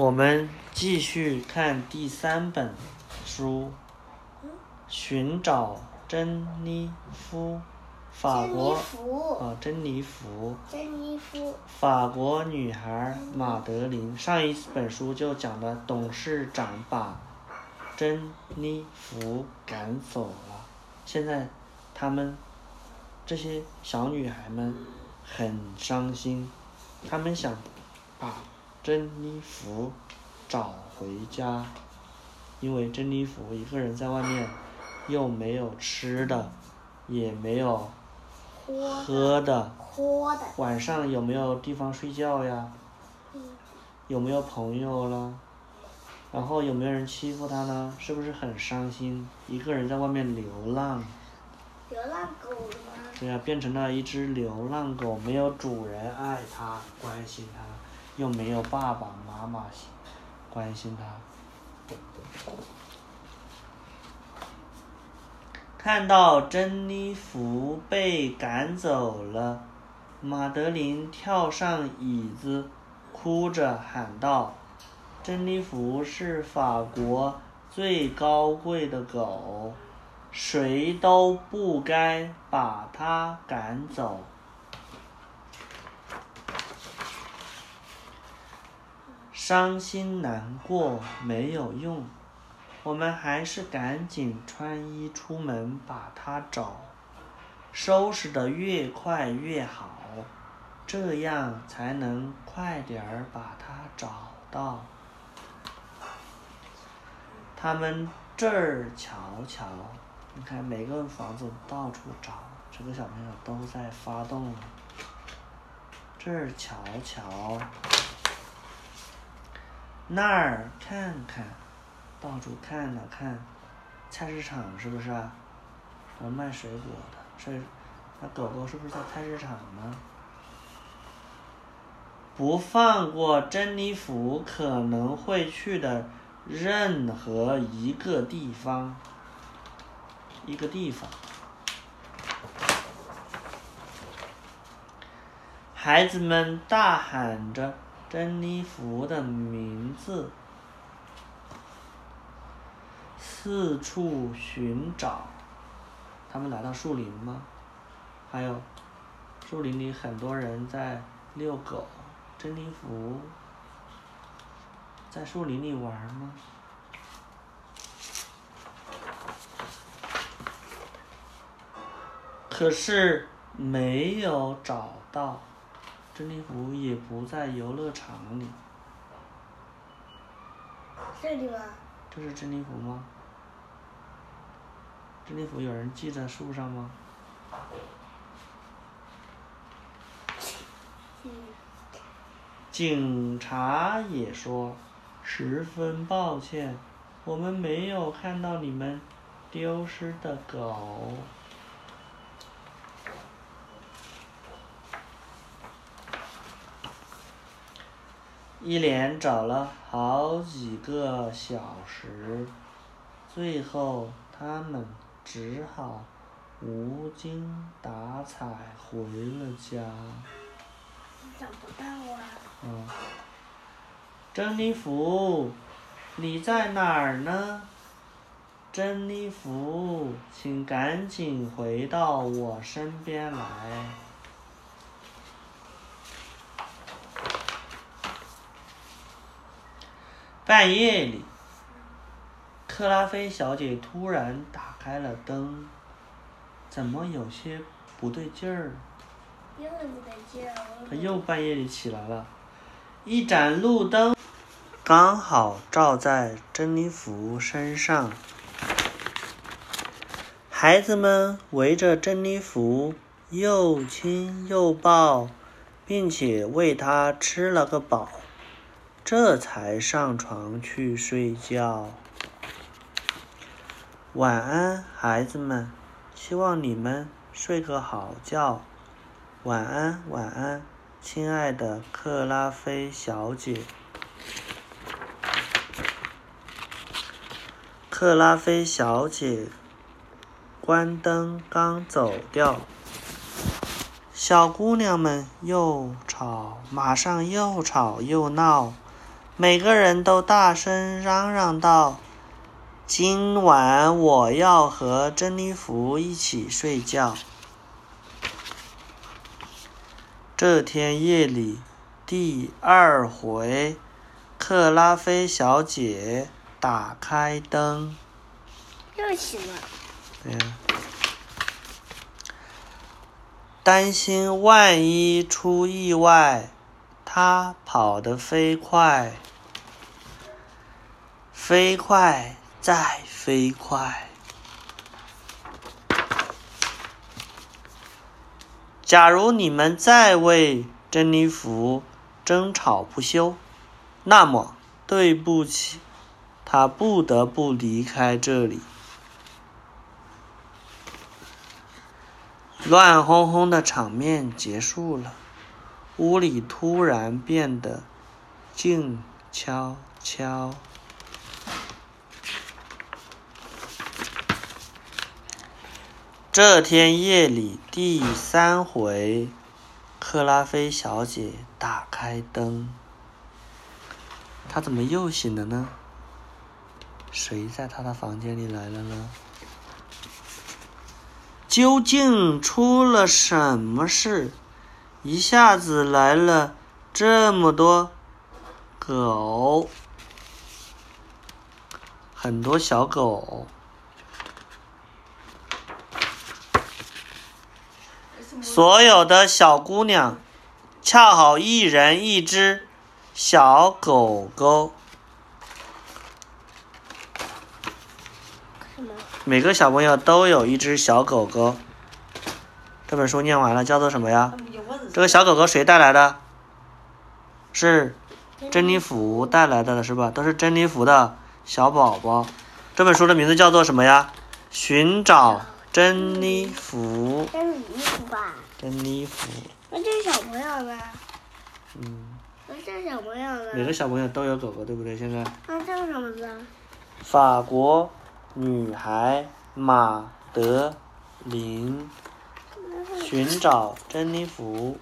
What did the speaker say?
我们继续看第三本书，《寻找珍妮夫》，法国弗，哦，珍妮弗，珍妮夫，法国女孩马德琳。上一本书就讲的董事长把珍妮弗赶走了，现在他们这些小女孩们很伤心，她们想把珍妮弗找回家，因为珍妮弗一个人在外面又没有吃的，也没有喝喝的。晚上有没有地方睡觉呀？嗯有没有朋友了？然后有没有人欺负他呢？是不是很伤心？一个人在外面流浪，流浪狗？对呀、变成了一只流浪狗，没有主人爱它、关心它，又没有爸爸妈妈喜关心他。看到珍妮弗被赶走了，马德琳跳上椅子，哭着喊道：“珍妮弗是法国最高贵的狗，谁都不该把它赶走。”伤心难过没有用，我们还是赶紧穿衣出门把它找，收拾得越快越好，这样才能快点儿把它找到。他们这儿瞧瞧，你看每个房子到处找，这个小朋友都在发动。这儿瞧瞧，那儿看看，到处看了看，菜市场是不是啊？有卖水果的，所以那狗狗是不是在菜市场呢？不放过珍妮弗可能会去的任何一个地方，一个地方。孩子们大喊着珍妮弗的名字，四处寻找。他们来到树林吗？还有，树林里很多人在遛狗。珍妮弗在树林里玩吗？可是没有找到。珍妮弗也不在游乐场里。这里吗？这是珍妮弗吗？珍妮弗有人系在树上吗？嗯，警察也说，十分抱歉，我们没有看到你们丢失的狗。一连找了好几个小时，最后他们只好无精打采回了家。找不到啊。嗯，珍妮弗，你在哪儿呢？珍妮弗，请赶紧回到我身边来。半夜里，克拉菲小姐突然打开了灯，怎么有些不对劲儿？又不对劲儿。她又半夜里起来了，一盏路灯刚好照在珍妮弗身上。孩子们围着珍妮弗又亲又抱，并且喂她吃了个饱，这才上床去睡觉。晚安，孩子们，希望你们睡个好觉。晚安，晚安，亲爱的克拉菲小姐。克拉菲小姐关灯刚走掉，小姑娘们又吵，马上又吵又闹，每个人都大声嚷嚷道：“今晚我要和珍妮弗一起睡觉。”这天夜里，第二回，克拉菲小姐打开灯。又醒了。对呀。担心万一出意外，她跑得飞快，飞快再飞快。假如你们再为珍妮弗争吵不休，那么对不起，她不得不离开这里。乱哄哄的场面结束了，屋里突然变得静悄悄。这天夜里第三回，克拉菲小姐打开灯，她怎么又醒了呢？谁在她的房间里来了呢？究竟出了什么事？一下子来了这么多狗，很多小狗。所有的小姑娘，恰好一人一只小狗狗。每个小朋友都有一只小狗狗。这本书念完了，叫做什么呀？这个小狗狗谁带来的？是珍妮弗带来的，是吧？都是珍妮弗的小宝宝。这本书的名字叫做什么呀？寻找珍妮弗。这是衣服吧？珍妮弗，那这是小朋友呢？嗯，那这是小朋友呢？每个小朋友都有狗狗，对不对？现在那这是什么字？法国女孩马德琳寻找珍妮弗。